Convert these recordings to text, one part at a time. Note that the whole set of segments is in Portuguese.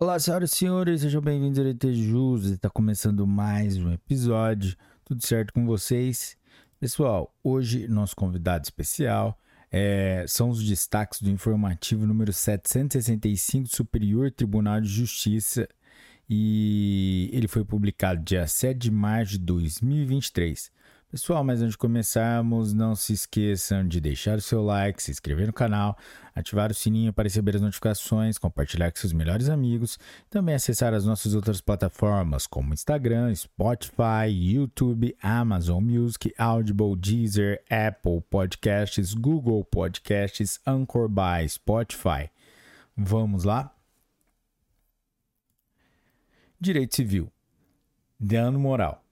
Olá, senhoras e senhores, sejam bem-vindos ao ET Jus. Está começando mais um episódio. Tudo certo com vocês? Pessoal, hoje nosso convidado especial é, são os destaques do informativo número 765 do Superior Tribunal de Justiça e ele foi publicado dia 7 de março de 2023. Pessoal, mas antes de começarmos, não se esqueçam de deixar o seu like, se inscrever no canal, ativar o sininho para receber as notificações, compartilhar com seus melhores amigos, também acessar as nossas outras plataformas como Instagram, Spotify, YouTube, Amazon Music, Audible, Deezer, Apple Podcasts, Google Podcasts, Anchor by Spotify. Vamos lá? Direito Civil. Dano moral.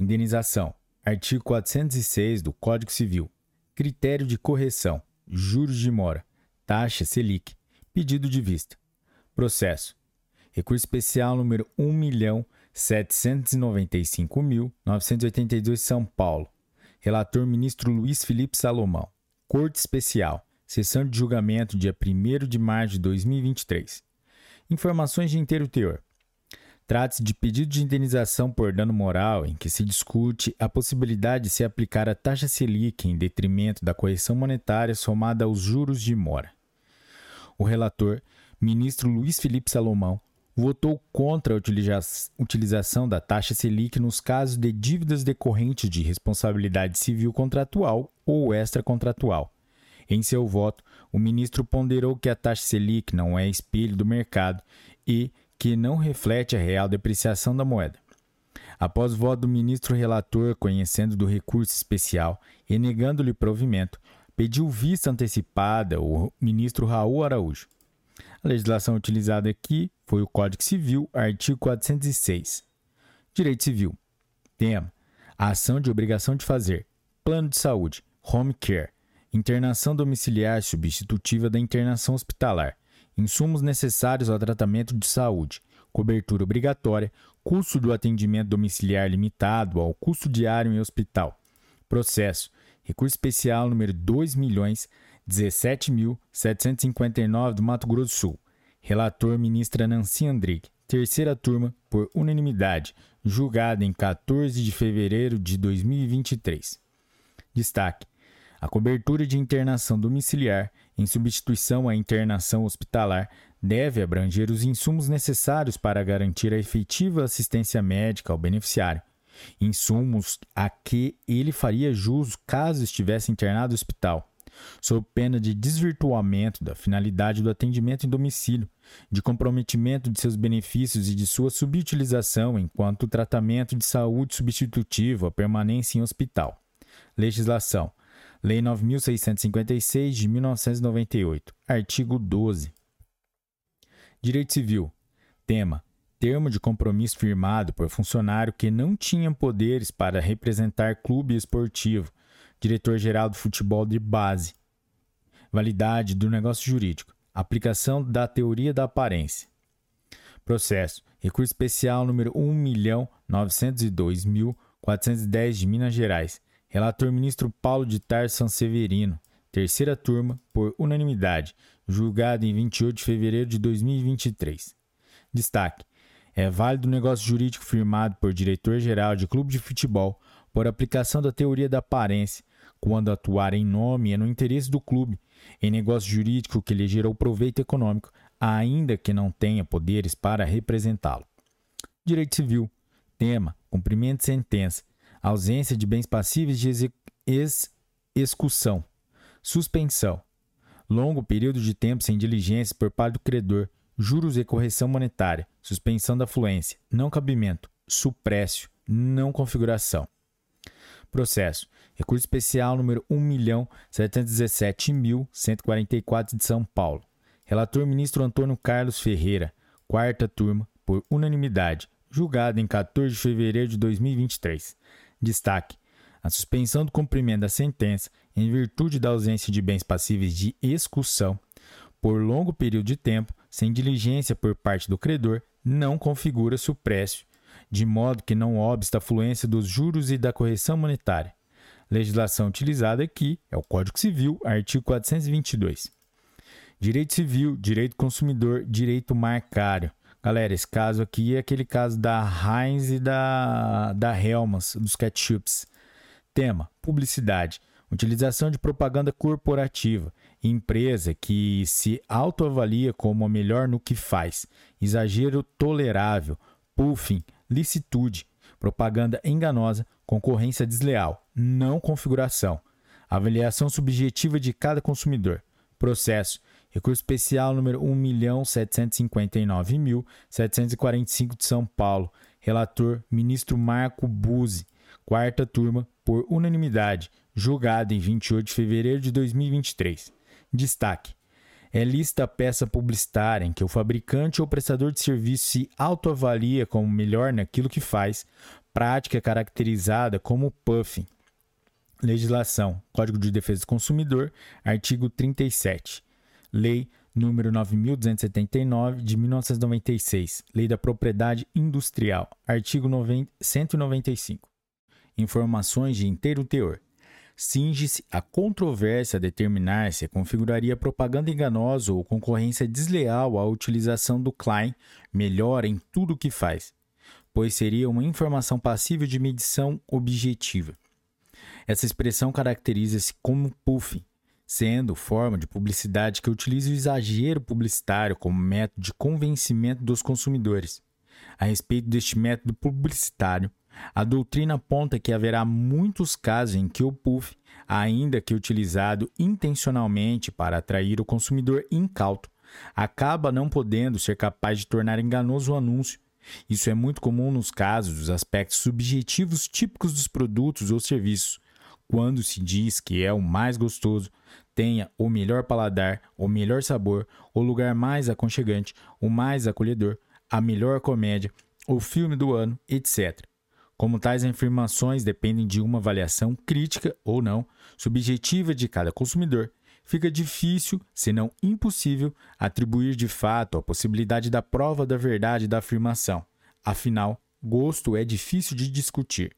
Indenização Artigo 406 do Código Civil. Critério de correção. Juros de mora. Taxa Selic. Pedido de vista. Processo. Recurso especial número 1.795.982 São Paulo. Relator ministro Luiz Felipe Salomão. Corte Especial. Sessão de julgamento dia 1 de março de 2023. Informações de inteiro teor. Trata-se de pedido de indenização por dano moral em que se discute a possibilidade de se aplicar a taxa Selic em detrimento da correção monetária somada aos juros de mora. O relator, ministro Luiz Felipe Salomão, votou contra a utilização da taxa Selic nos casos de dívidas decorrentes de responsabilidade civil contratual ou extracontratual. Em seu voto, o ministro ponderou que a taxa Selic não é espelho do mercado e que não reflete a real depreciação da moeda. Após voto do ministro relator, conhecendo do recurso especial e negando-lhe provimento, pediu vista antecipada o ministro Raul Araújo. A legislação utilizada aqui foi o Código Civil, artigo 406. Direito Civil. Tema: a ação de obrigação de fazer. Plano de saúde, home care, internação domiciliar substitutiva da internação hospitalar, insumos necessários ao tratamento de saúde, cobertura obrigatória, custo do atendimento domiciliar limitado ao custo diário em hospital. Processo. Recurso especial número 2.017.759 do Mato Grosso do Sul. Relator ministra Nancy Andrighi. Terceira turma, por unanimidade, julgada em 14 de fevereiro de 2023. Destaque: a cobertura de internação domiciliar, em substituição à internação hospitalar, deve abranger os insumos necessários para garantir a efetiva assistência médica ao beneficiário, insumos a que ele faria jus caso estivesse internado no hospital, sob pena de desvirtuamento da finalidade do atendimento em domicílio, de comprometimento de seus benefícios e de sua subutilização enquanto tratamento de saúde substitutivo à permanência em hospital. Legislação Lei 9656 de 1998, artigo 12. Direito Civil. Tema: termo de compromisso firmado por funcionário que não tinha poderes para representar clube esportivo, diretor-geral do futebol de base. Validade do negócio jurídico. Aplicação da teoria da aparência. Processo. Recurso especial número 1.902.410 de Minas Gerais Relator ministro Paulo de Tarso Sanseverino, terceira turma, por unanimidade, julgado em 28 de fevereiro de 2023. Destaque: é válido o negócio jurídico firmado por diretor-geral de clube de futebol por aplicação da teoria da aparência, quando atuar em nome e no interesse do clube, em negócio jurídico que lhe gerou proveito econômico, ainda que não tenha poderes para representá-lo. Direito Civil. Tema: cumprimento de sentença ausência de bens passíveis de execução, suspensão, longo período de tempo sem diligência por parte do credor, juros e correção monetária, suspensão da fluência, não cabimento, suprécio, não configuração. Processo. Recurso especial número 1.717.144 de São Paulo. Relator ministro Antônio Carlos Ferreira, quarta turma, por unanimidade, julgado em 14 de fevereiro de 2023. Destaque: a suspensão do cumprimento da sentença, em virtude da ausência de bens passíveis de execução, por longo período de tempo, sem diligência por parte do credor, não configura suprécio, de modo que não obsta a fluência dos juros e da correção monetária. Legislação utilizada aqui é o Código Civil, artigo 422. Direito Civil, Direito Consumidor, Direito Marcário, Galera, esse caso aqui é aquele caso da Heinz e da, da Helmas, dos ketchups. Tema: publicidade. Utilização de propaganda corporativa. Empresa que se autoavalia como a melhor no que faz. Exagero tolerável. Puffing. Licitude. Propaganda enganosa. Concorrência desleal. Não configuração. Avaliação subjetiva de cada consumidor. Processo. Recurso especial número 1.759.745 de São Paulo. Relator: Ministro Marco Buzzi. Quarta turma, por unanimidade. Julgado em 28 de fevereiro de 2023. Destaque: é lista peça publicitária em que o fabricante ou prestador de serviço se autoavalia como melhor naquilo que faz, prática caracterizada como puffing. Legislação: Código de Defesa do Consumidor, artigo 37. Lei número 9279 de 1996, Lei da Propriedade Industrial, artigo 90, 195. Informações de inteiro teor. Cinge-se a controvérsia a determinar se configuraria propaganda enganosa ou concorrência desleal à utilização do Klein melhor em tudo o que faz, pois seria uma informação passível de medição objetiva. Essa expressão caracteriza-se como puffing, sendo forma de publicidade que utiliza o exagero publicitário como método de convencimento dos consumidores. A respeito deste método publicitário, a doutrina aponta que haverá muitos casos em que o puff, ainda que utilizado intencionalmente para atrair o consumidor incauto, acaba não podendo ser capaz de tornar enganoso o anúncio. Isso é muito comum nos casos dos aspectos subjetivos típicos dos produtos ou serviços, quando se diz que é o mais gostoso, tenha o melhor paladar, o melhor sabor, o lugar mais aconchegante, o mais acolhedor, a melhor comédia, o filme do ano, etc. Como tais afirmações dependem de uma avaliação crítica ou não, subjetiva de cada consumidor, fica difícil, se não impossível, atribuir de fato a possibilidade da prova da verdade da afirmação. Afinal, gosto é difícil de discutir.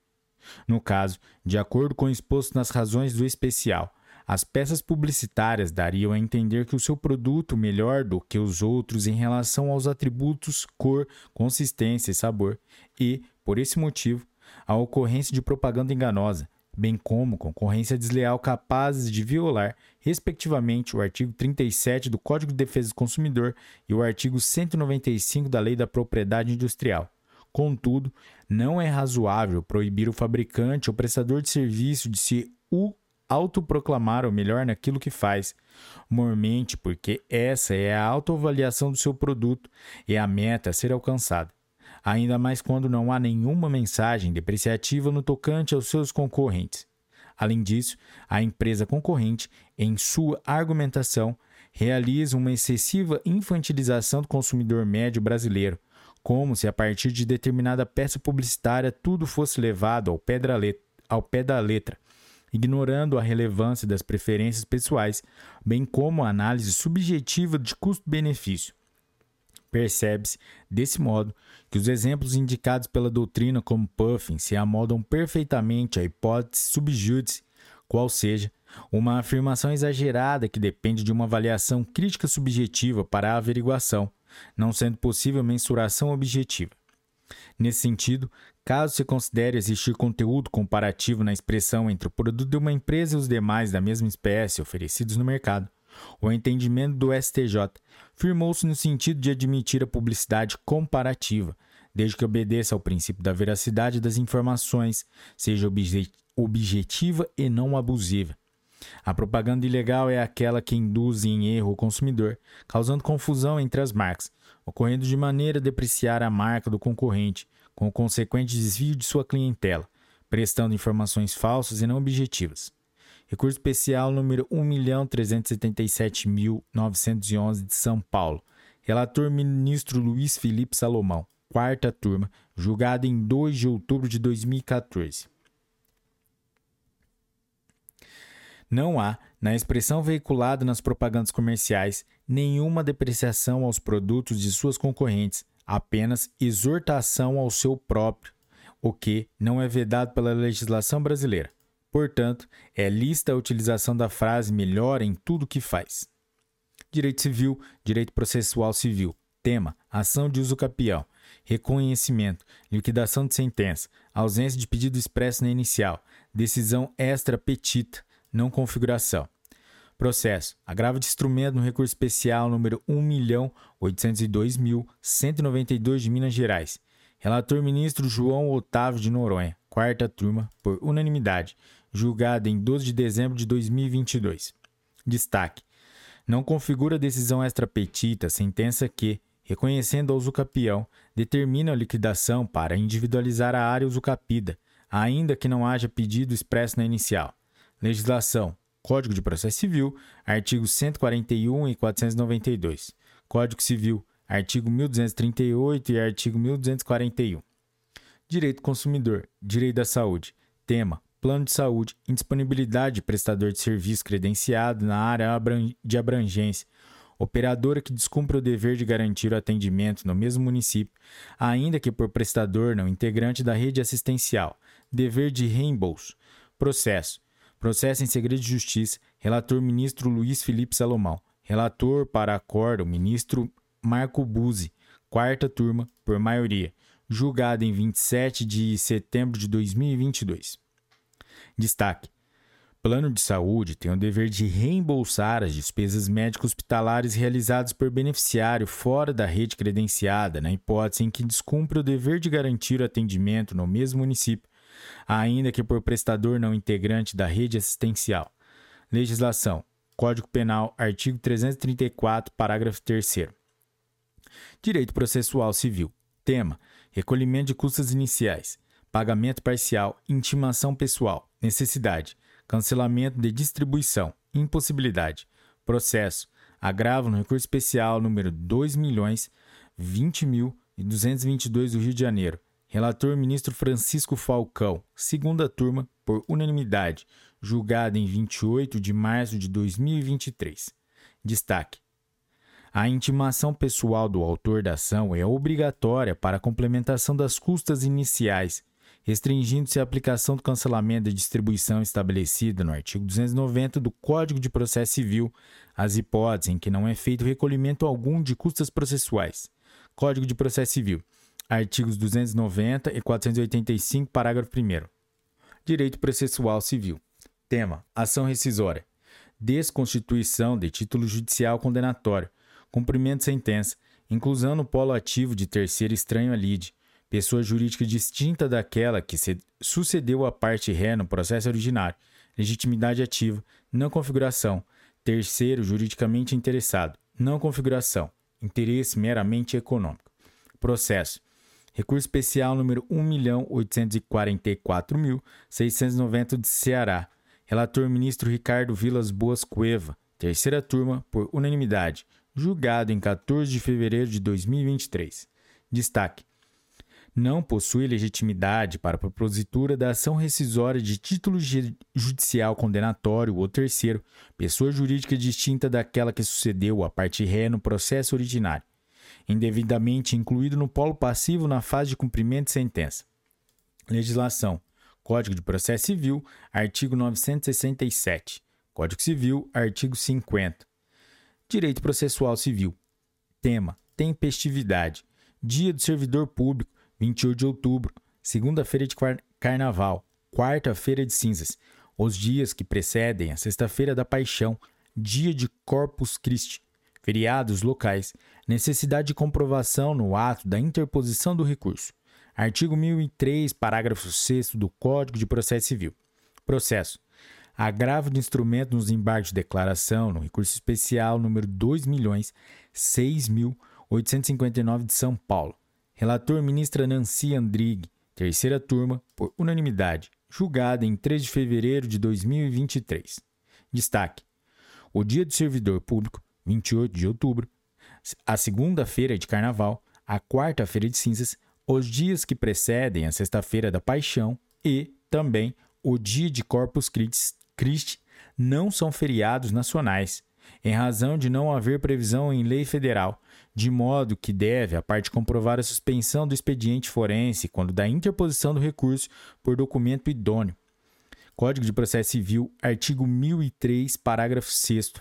No caso, de acordo com o exposto nas razões do especial, as peças publicitárias dariam a entender que o seu produto melhor do que os outros em relação aos atributos cor, consistência e sabor, e, por esse motivo, a ocorrência de propaganda enganosa, bem como concorrência desleal capazes de violar, respectivamente, o artigo 37 do Código de Defesa do Consumidor e o artigo 195 da Lei da Propriedade Industrial. Contudo, não é razoável proibir o fabricante ou prestador de serviço de se autoproclamar o melhor naquilo que faz, mormente porque essa é a autoavaliação do seu produto e a meta a ser alcançada. Ainda mais quando não há nenhuma mensagem depreciativa no tocante aos seus concorrentes. Além disso, a empresa concorrente, em sua argumentação, realiza uma excessiva infantilização do consumidor médio brasileiro, como se a partir de determinada peça publicitária tudo fosse levado ao pé da letra, ao pé da letra ignorando a relevância das preferências pessoais, bem como a análise subjetiva de custo-benefício. Percebe-se, desse modo, que os exemplos indicados pela doutrina como Puffin se amodam perfeitamente à hipótese subjúdice, qual seja, uma afirmação exagerada que depende de uma avaliação crítica subjetiva para a averiguação, não sendo possível mensuração objetiva. Nesse sentido, caso se considere existir conteúdo comparativo na expressão entre o produto de uma empresa e os demais da mesma espécie oferecidos no mercado, o entendimento do STJ firmou-se no sentido de admitir a publicidade comparativa, desde que obedeça ao princípio da veracidade das informações, seja objetiva e não abusiva. A propaganda ilegal é aquela que induz em erro o consumidor, causando confusão entre as marcas, ocorrendo de maneira a depreciar a marca do concorrente, com o consequente desvio de sua clientela, prestando informações falsas e não objetivas. Recurso especial número 1.377.911 de São Paulo. Relator ministro Luiz Felipe Salomão. Quarta turma, julgado em 2 de outubro de 2014. Não há, na expressão veiculada nas propagandas comerciais, nenhuma depreciação aos produtos de suas concorrentes, apenas exortação ao seu próprio, o que não é vedado pela legislação brasileira. Portanto, é lista a utilização da frase melhor em tudo que faz. Direito civil, direito processual civil. Tema: ação de uso capião, reconhecimento, liquidação de sentença, ausência de pedido expresso na inicial, decisão extra petita, não configuração. Processo: agravo de instrumento no recurso especial número 1.802.192 de Minas Gerais. Relator ministro João Otávio de Noronha, quarta turma, por unanimidade, julgado em 12 de dezembro de 2022. Destaque: não configura decisão extrapetita, sentença que, reconhecendo a usucapião, determina a liquidação para individualizar a área usucapida, ainda que não haja pedido expresso na inicial. Legislação: Código de Processo Civil, artigos 141 e 492. Código Civil, artigo 1238 e artigo 1241. Direito consumidor, direito da saúde. Tema: plano de saúde, indisponibilidade de prestador de serviço credenciado na área de abrangência, operadora que descumpra o dever de garantir o atendimento no mesmo município, ainda que por prestador não integrante da rede assistencial, dever de reembolso. Processo: Processo em segredo de justiça, relator ministro Luiz Felipe Salomão. Relator para acordo, ministro Marco Buzzi. Quarta turma, por maioria. Julgado em 27 de setembro de 2022. Destaque: Plano de saúde tem o dever de reembolsar as despesas médicas hospitalares realizadas por beneficiário fora da rede credenciada, na hipótese em que descumpre o dever de garantir o atendimento no mesmo município ainda que por prestador não integrante da rede assistencial. Legislação: Código Penal, artigo 334, parágrafo 3. Direito Processual Civil. Tema: Recolhimento de custas iniciais, pagamento parcial, intimação pessoal, necessidade, cancelamento de distribuição, impossibilidade, processo, agravo no recurso especial número 2.020.222 do Rio de Janeiro, Relator ministro Francisco Falcão, segunda turma, por unanimidade, julgada em 28 de março de 2023. Destaque: a intimação pessoal do autor da ação é obrigatória para a complementação das custas iniciais, restringindo-se a aplicação do cancelamento da distribuição estabelecida no artigo 290 do Código de Processo Civil às hipóteses em que não é feito recolhimento algum de custas processuais. Código de Processo Civil Artigos 290 e 485, parágrafo 1. Direito processual civil. Tema: Ação rescisória. Desconstituição de título judicial condenatório. Cumprimento de sentença. Inclusão no polo ativo de terceiro estranho à lide. Pessoa jurídica distinta daquela que sucedeu a parte ré no processo originário. Legitimidade ativa. Não configuração. Terceiro juridicamente interessado. Não configuração. Interesse meramente econômico. Processo Recurso especial número 1.844.690 de Ceará. Relator ministro Ricardo Vilas Boas Cueva. Terceira turma, por unanimidade. Julgado em 14 de fevereiro de 2023. Destaque: não possui legitimidade para a propositura da ação rescisória de título judicial condenatório ou terceiro, pessoa jurídica distinta daquela que sucedeu a parte ré no processo originário indevidamente incluído no polo passivo na fase de cumprimento de sentença. Legislação: Código de Processo Civil, artigo 967. Código Civil, artigo 50. Direito Processual Civil. Tema: Tempestividade. Dia do Servidor Público, 28 de outubro. Segunda-feira de Carnaval. Quarta-feira de Cinzas. Os dias que precedem a Sexta-feira da Paixão. Dia de Corpus Christi feriados locais, necessidade de comprovação no ato da interposição do recurso. Artigo 1003, parágrafo 6 do Código de Processo Civil. Processo. Agravo de instrumento nos embargos de declaração no recurso especial número 2.006.859 de São Paulo. Relator ministra Nancy Andrighi, terceira turma, por unanimidade, julgada em 3 de fevereiro de 2023. Destaque: o Dia do Servidor Público 28 de outubro, a segunda-feira de carnaval, a quarta-feira de cinzas, os dias que precedem a sexta-feira da paixão e também o dia de Corpus Christi não são feriados nacionais, em razão de não haver previsão em lei federal, de modo que deve a parte comprovar a suspensão do expediente forense quando da interposição do recurso por documento idôneo. Código de Processo Civil, artigo 1003, parágrafo 6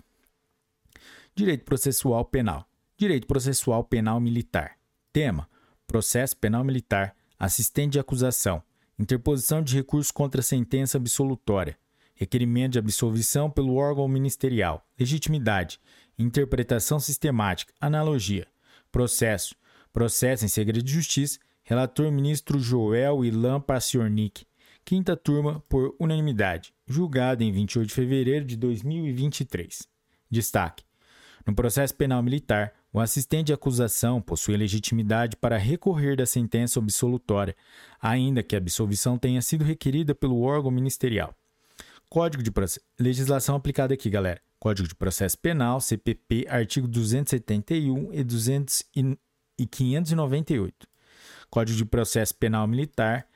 Direito processual penal. Direito Processual Penal Militar. Tema: Processo Penal Militar, assistente de acusação, interposição de recurso contra sentença absolutória, requerimento de absolvição pelo órgão ministerial, legitimidade, interpretação sistemática, analogia, processo, processo em segredo de justiça, relator ministro Joel Ilan Paciornik, quinta turma por unanimidade, julgado em 28 de fevereiro de 2023. Destaque: no processo penal militar, o assistente de acusação possui legitimidade para recorrer da sentença absolutória, ainda que a absolvição tenha sido requerida pelo órgão ministerial. Código de processo. Legislação aplicada aqui, galera. Código de Processo Penal, CPP, artigo 271 e, 200 e 598. Código de Processo Penal Militar,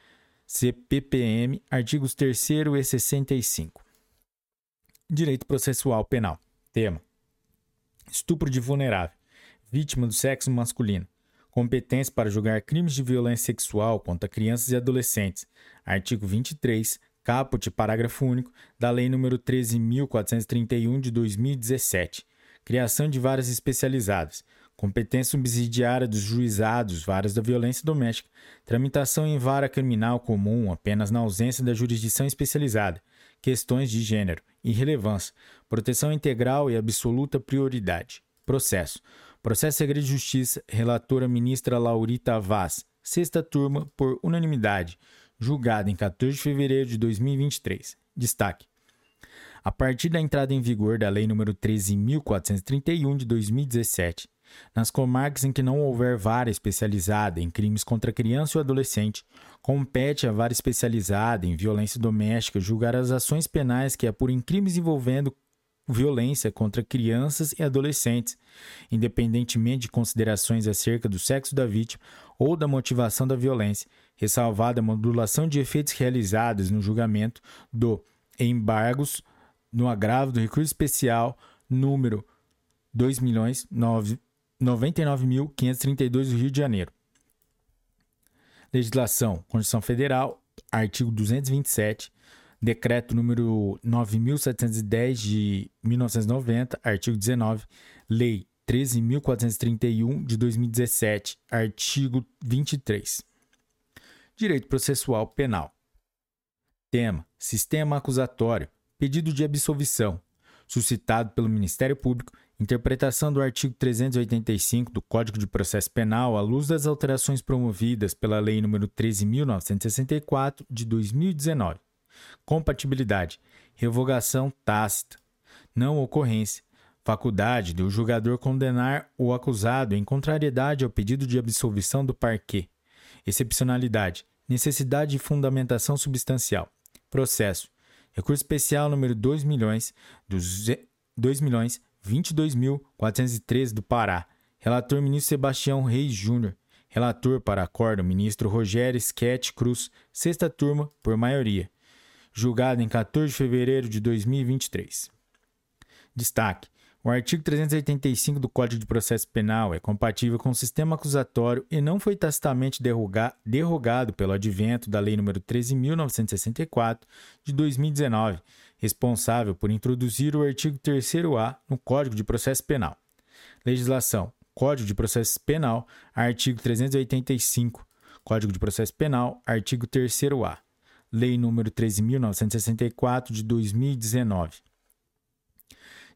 CPPM, artigos 3 e 65. Direito Processual Penal. Tema: Estupro de vulnerável, vítima do sexo masculino. Competência para julgar crimes de violência sexual contra crianças e adolescentes. Artigo 23, caput, parágrafo único, da Lei nº 13.431 de 2017. Criação de varas especializadas. Competência subsidiária dos juizados, varas da violência doméstica. Tramitação em vara criminal comum apenas na ausência da jurisdição especializada. Questões de gênero. Irrelevância. Proteção integral e absoluta prioridade. Processo. Processo Segredo de Justiça. Relatora ministra Laurita Vaz. Sexta turma, por unanimidade julgado em 14 de fevereiro de 2023. Destaque: a partir da entrada em vigor da Lei nº 13.431 de 2017, nas comarcas em que não houver vara especializada em crimes contra criança ou adolescente, compete à vara especializada em violência doméstica julgar as ações penais que apurem crimes envolvendo violência contra crianças e adolescentes, independentemente de considerações acerca do sexo da vítima ou da motivação da violência, ressalvada a modulação de efeitos realizados no julgamento do embargos no agravo do recurso especial número 2.099.532 do Rio de Janeiro. Legislação, Constituição Federal, artigo 227, Decreto número 9.710 de 1990, artigo 19, Lei 13.431 de 2017, artigo 23. Direito Processual Penal. Tema: Sistema acusatório. Pedido de absolvição. Suscitado pelo Ministério Público, interpretação do artigo 385 do Código de Processo Penal à luz das alterações promovidas pela Lei nº 13.964 de 2019 compatibilidade, revogação tácita, não ocorrência, faculdade do julgador condenar o acusado em contrariedade ao pedido de absolvição do parquet, excepcionalidade, necessidade de fundamentação substancial, processo, recurso especial número 2 milhões, 2 milhões 22.413 do Pará, relator ministro Sebastião Reis Júnior, relator para acordo ministro Rogério Sketch Cruz, sexta turma, por maioria julgado em 14 de fevereiro de 2023. Destaque: o artigo 385 do Código de Processo Penal é compatível com o sistema acusatório e não foi tacitamente derrogado pelo advento da Lei nº 13.964 de 2019, responsável por introduzir o artigo 3º-A no Código de Processo Penal. Legislação: Código de Processo Penal, artigo 385. Código de Processo Penal, artigo 3º-A. Lei nº 13.964 de 2019.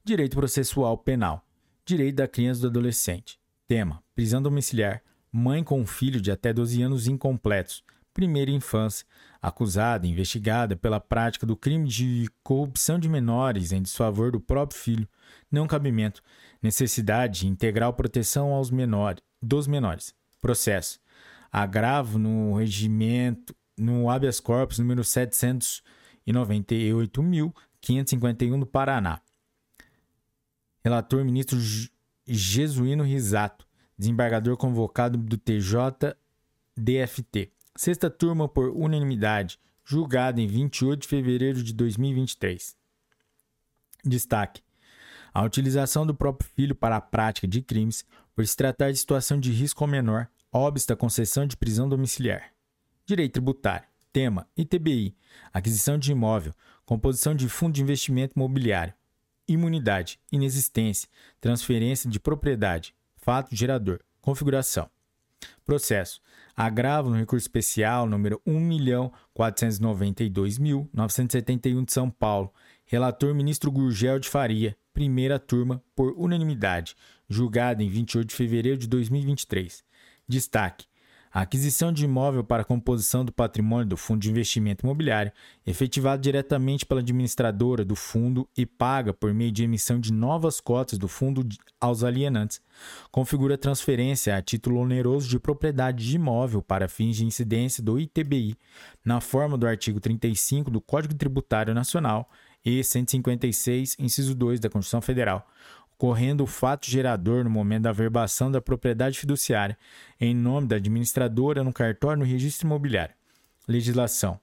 Direito processual penal. Direito da criança e do adolescente. Tema: prisão domiciliar. Mãe com filho de até 12 anos incompletos. Primeira infância. Acusada, investigada pela prática do crime de corrupção de menores em desfavor do próprio filho. Não cabimento. Necessidade de integral proteção aos menores, dos menores. Processo. Agravo no regimento no habeas corpus número 798.551 do Paraná. Relator ministro Jesuíno Risato, desembargador convocado do TJ-DFT. Sexta turma por unanimidade, julgado em 28 de fevereiro de 2023. Destaque: a utilização do próprio filho para a prática de crimes, por se tratar de situação de risco menor, obsta a concessão de prisão domiciliar. Direito tributário. Tema: ITBI. Aquisição de imóvel. Composição de fundo de investimento imobiliário. Imunidade. Inexistência. Transferência de propriedade. Fato gerador. Configuração. Processo. Agravo no recurso especial número 1.492.971 de São Paulo. Relator ministro Gurgel de Faria. Primeira turma, por unanimidade. Julgado em 28 de fevereiro de 2023. Destaque. A aquisição de imóvel para composição do patrimônio do Fundo de Investimento Imobiliário, efetivada diretamente pela administradora do fundo e paga por meio de emissão de novas cotas do fundo aos alienantes, configura transferência a título oneroso de propriedade de imóvel para fins de incidência do ITBI, na forma do artigo 35 do Código Tributário Nacional e 156, inciso 2 da Constituição Federal, correndo o fato gerador no momento da verbação da propriedade fiduciária em nome da administradora no cartório no registro imobiliário. Legislação.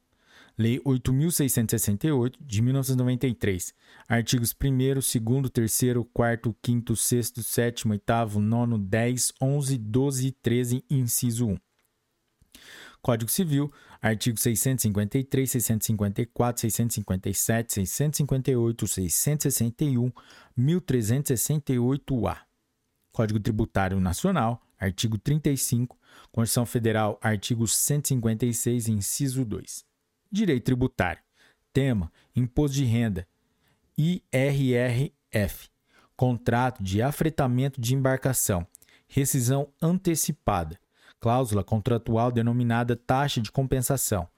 Lei 8.668, de 1993. Artigos 1, 2, 3, 4, 5, 6, 7, 8, 9, 10, 11, 12 e 13, inciso 1. Código Civil, artigo 653, 654, 657, 658, 661, 1368-A. Código Tributário Nacional, artigo 35, Constituição Federal, artigo 156, inciso 2. Direito Tributário. Tema: Imposto de Renda. IRRF. Contrato de afretamento de embarcação. Rescisão antecipada cláusula contratual denominada taxa de compensação,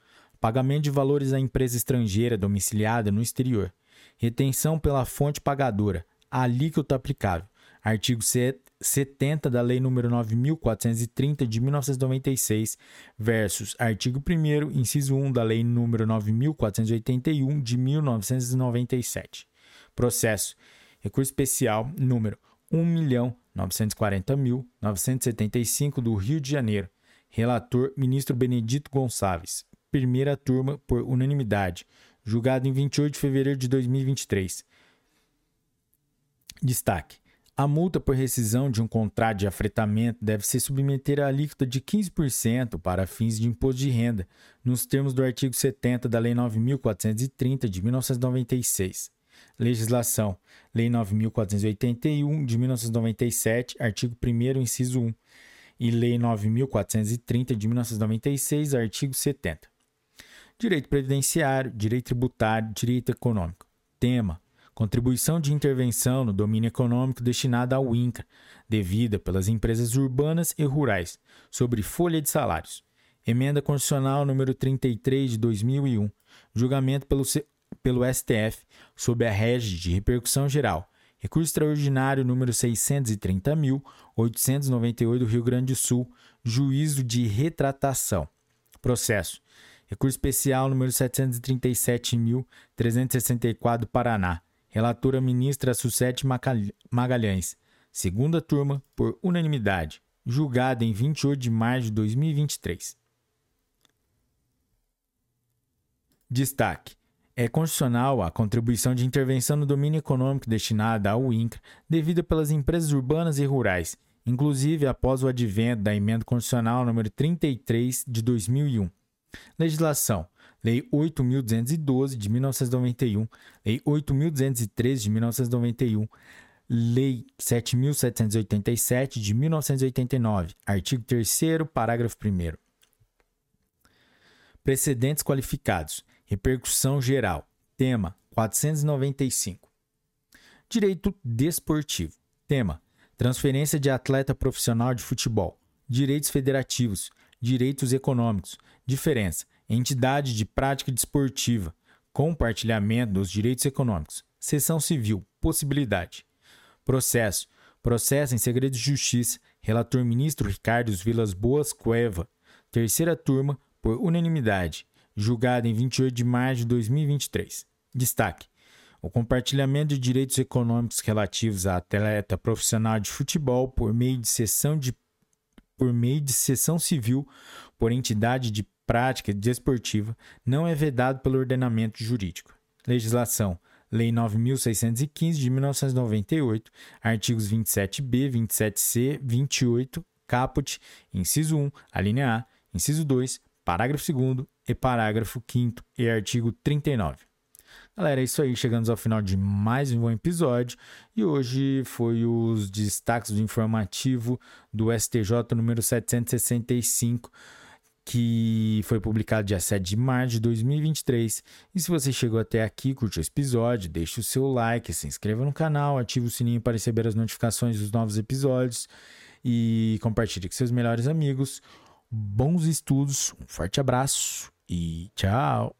pagamento de valores à empresa estrangeira domiciliada no exterior, retenção pela fonte pagadora, alíquota aplicável, artigo 70 da Lei nº 9430 de 1996 versus artigo 1 inciso 1 da Lei nº 9481 de 1997. Processo recurso especial número 1 milhão 940.975 do Rio de Janeiro. Relator: Ministro Benedito Gonçalves. Primeira turma por unanimidade. Julgado em 28 de fevereiro de 2023. Destaque: a multa por rescisão de um contrato de afretamento deve se submeter à alíquota de 15% para fins de imposto de renda, nos termos do artigo 70 da Lei 9430 de 1996. Legislação: Lei 9481 de 1997, artigo 1 inciso 1, e Lei 9430 de 1996, artigo 70. Direito previdenciário, direito tributário, direito econômico. Tema: Contribuição de intervenção no domínio econômico destinada ao INCRA, devida pelas empresas urbanas e rurais, sobre folha de salários. Emenda Constitucional número 33 de 2001. Julgamento pelo pelo STF sob a régide de repercussão geral. Recurso extraordinário número 630.898 do Rio Grande do Sul, juízo de retratação. Processo. Recurso especial número 737.364 do Paraná. Relatora ministra Sucete Magalhães. Segunda turma, por unanimidade. Julgada em 28 de maio de 2023. Destaque: é constitucional a contribuição de intervenção no domínio econômico destinada ao INCRA devida pelas empresas urbanas e rurais, inclusive após o advento da emenda constitucional número 33 de 2001. Legislação: Lei 8.212 de 1991, Lei 8.213 de 1991, Lei 7.787 de 1989, artigo 3 parágrafo 1 Precedentes qualificados. Repercussão geral. Tema 495. Direito desportivo. Tema: Transferência de atleta profissional de futebol. Direitos federativos. Direitos econômicos. Diferença: entidade de prática desportiva. Compartilhamento dos direitos econômicos. Seção civil. Possibilidade. Processo: Processo em segredo de justiça. Relator ministro Ricardo Vilas Boas Cueva. Terceira turma, por unanimidade julgado em 28 de maio de 2023. Destaque: o compartilhamento de direitos econômicos relativos a atleta profissional de futebol por meio de sessão de por meio de sessão civil por entidade de prática desportiva não é vedado pelo ordenamento jurídico. Legislação: Lei 9615 de 1998, artigos 27b, 27c, 28, caput, inciso 1, alínea A, inciso 2, parágrafo 2 e parágrafo 5 e artigo 39. Galera, é isso aí. Chegamos ao final de mais um episódio. E hoje foi os destaques do informativo do STJ número 765 que foi publicado dia 7 de março de 2023. E se você chegou até aqui, curte esse episódio, deixe o seu like, se inscreva no canal, ative o sininho para receber as notificações dos novos episódios e compartilhe com seus melhores amigos. Bons estudos, um forte abraço e tchau!